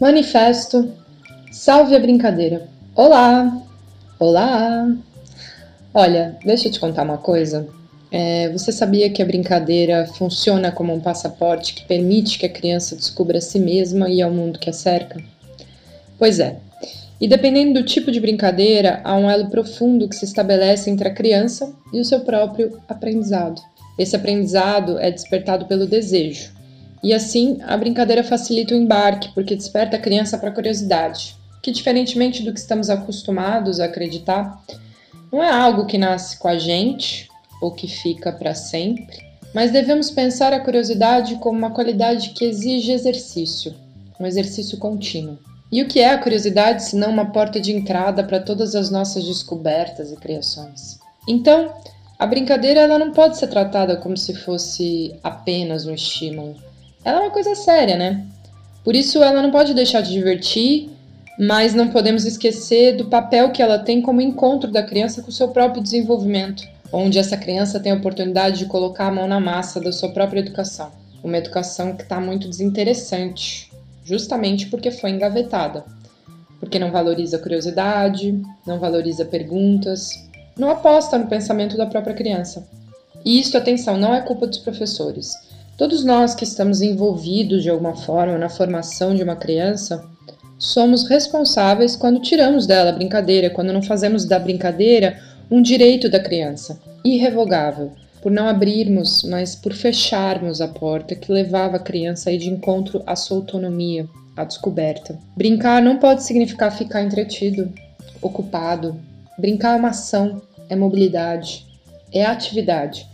Manifesto Salve a brincadeira. Olá! Olá! Olha, deixa eu te contar uma coisa. É, você sabia que a brincadeira funciona como um passaporte que permite que a criança descubra a si mesma e ao mundo que a cerca? Pois é. E dependendo do tipo de brincadeira, há um elo profundo que se estabelece entre a criança e o seu próprio aprendizado. Esse aprendizado é despertado pelo desejo. E assim, a brincadeira facilita o embarque, porque desperta a criança para a curiosidade, que, diferentemente do que estamos acostumados a acreditar, não é algo que nasce com a gente ou que fica para sempre, mas devemos pensar a curiosidade como uma qualidade que exige exercício, um exercício contínuo. E o que é a curiosidade se não uma porta de entrada para todas as nossas descobertas e criações? Então, a brincadeira ela não pode ser tratada como se fosse apenas um estímulo. Ela é uma coisa séria, né? Por isso, ela não pode deixar de divertir, mas não podemos esquecer do papel que ela tem como encontro da criança com o seu próprio desenvolvimento, onde essa criança tem a oportunidade de colocar a mão na massa da sua própria educação. Uma educação que está muito desinteressante, justamente porque foi engavetada. Porque não valoriza a curiosidade, não valoriza perguntas, não aposta no pensamento da própria criança. E isso, atenção, não é culpa dos professores. Todos nós que estamos envolvidos de alguma forma na formação de uma criança somos responsáveis quando tiramos dela a brincadeira, quando não fazemos da brincadeira um direito da criança, irrevogável, por não abrirmos, mas por fecharmos a porta que levava a criança de encontro à sua autonomia, à descoberta. Brincar não pode significar ficar entretido, ocupado. Brincar é uma ação, é mobilidade, é atividade.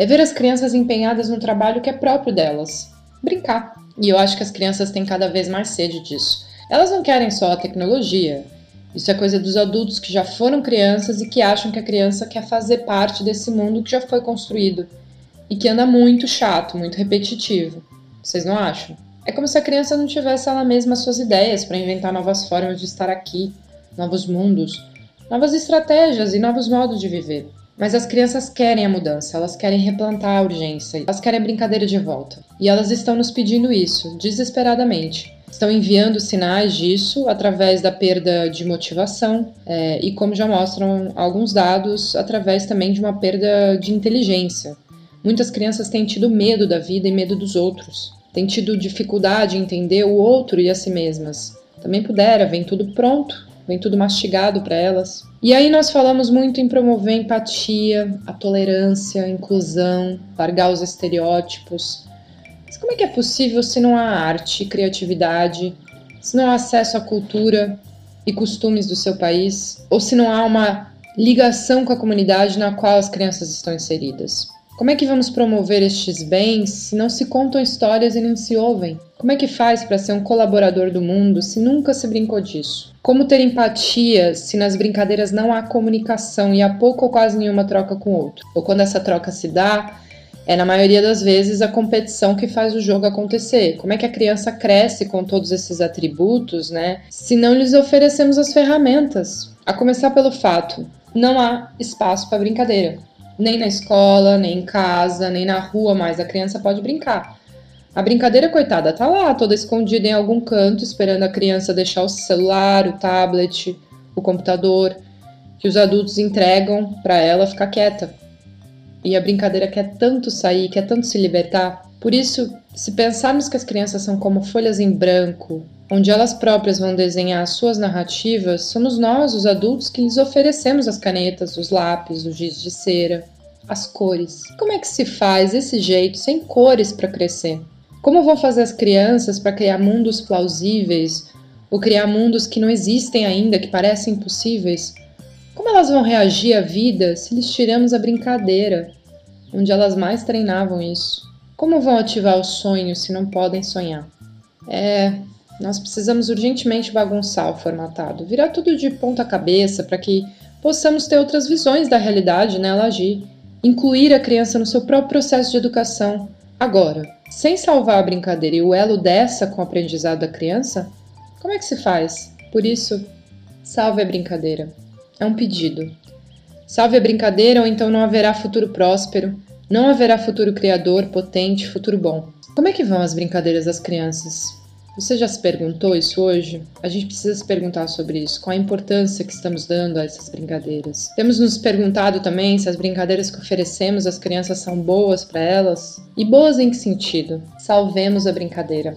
É ver as crianças empenhadas no trabalho que é próprio delas. Brincar. E eu acho que as crianças têm cada vez mais sede disso. Elas não querem só a tecnologia, isso é coisa dos adultos que já foram crianças e que acham que a criança quer fazer parte desse mundo que já foi construído e que anda muito chato, muito repetitivo. Vocês não acham? É como se a criança não tivesse ela mesma suas ideias para inventar novas formas de estar aqui, novos mundos, novas estratégias e novos modos de viver. Mas as crianças querem a mudança, elas querem replantar a urgência, elas querem a brincadeira de volta. E elas estão nos pedindo isso, desesperadamente estão enviando sinais disso através da perda de motivação é, e, como já mostram alguns dados, através também de uma perda de inteligência. Muitas crianças têm tido medo da vida e medo dos outros, têm tido dificuldade em entender o outro e a si mesmas. Também pudera, vem tudo pronto, vem tudo mastigado para elas. E aí nós falamos muito em promover empatia, a tolerância, a inclusão, largar os estereótipos, mas como é que é possível se não há arte, criatividade, se não há acesso à cultura e costumes do seu país, ou se não há uma ligação com a comunidade na qual as crianças estão inseridas? Como é que vamos promover estes bens se não se contam histórias e nem se ouvem? Como é que faz para ser um colaborador do mundo se nunca se brincou disso? Como ter empatia se nas brincadeiras não há comunicação e há pouco ou quase nenhuma troca com o outro? Ou quando essa troca se dá, é na maioria das vezes a competição que faz o jogo acontecer. Como é que a criança cresce com todos esses atributos, né? Se não lhes oferecemos as ferramentas. A começar pelo fato, não há espaço para brincadeira. Nem na escola, nem em casa, nem na rua mais a criança pode brincar. A brincadeira, coitada, tá lá, toda escondida em algum canto, esperando a criança deixar o celular, o tablet, o computador, que os adultos entregam para ela ficar quieta e a brincadeira quer tanto sair, quer tanto se libertar. Por isso, se pensarmos que as crianças são como folhas em branco, onde elas próprias vão desenhar as suas narrativas, somos nós, os adultos, que lhes oferecemos as canetas, os lápis, os giz de cera, as cores. Como é que se faz esse jeito sem cores para crescer? Como vão fazer as crianças para criar mundos plausíveis ou criar mundos que não existem ainda, que parecem impossíveis? Como elas vão reagir à vida se lhes tiramos a brincadeira, onde elas mais treinavam isso? Como vão ativar os sonhos se não podem sonhar? É, nós precisamos urgentemente bagunçar o formatado, virar tudo de ponta cabeça para que possamos ter outras visões da realidade nela agir, incluir a criança no seu próprio processo de educação. Agora, sem salvar a brincadeira e o elo dessa com o aprendizado da criança, como é que se faz? Por isso, salve a brincadeira. É um pedido. Salve a brincadeira ou então não haverá futuro próspero, não haverá futuro criador, potente, futuro bom. Como é que vão as brincadeiras das crianças? Você já se perguntou isso hoje? A gente precisa se perguntar sobre isso, qual a importância que estamos dando a essas brincadeiras. Temos nos perguntado também se as brincadeiras que oferecemos às crianças são boas para elas? E boas em que sentido? Salvemos a brincadeira.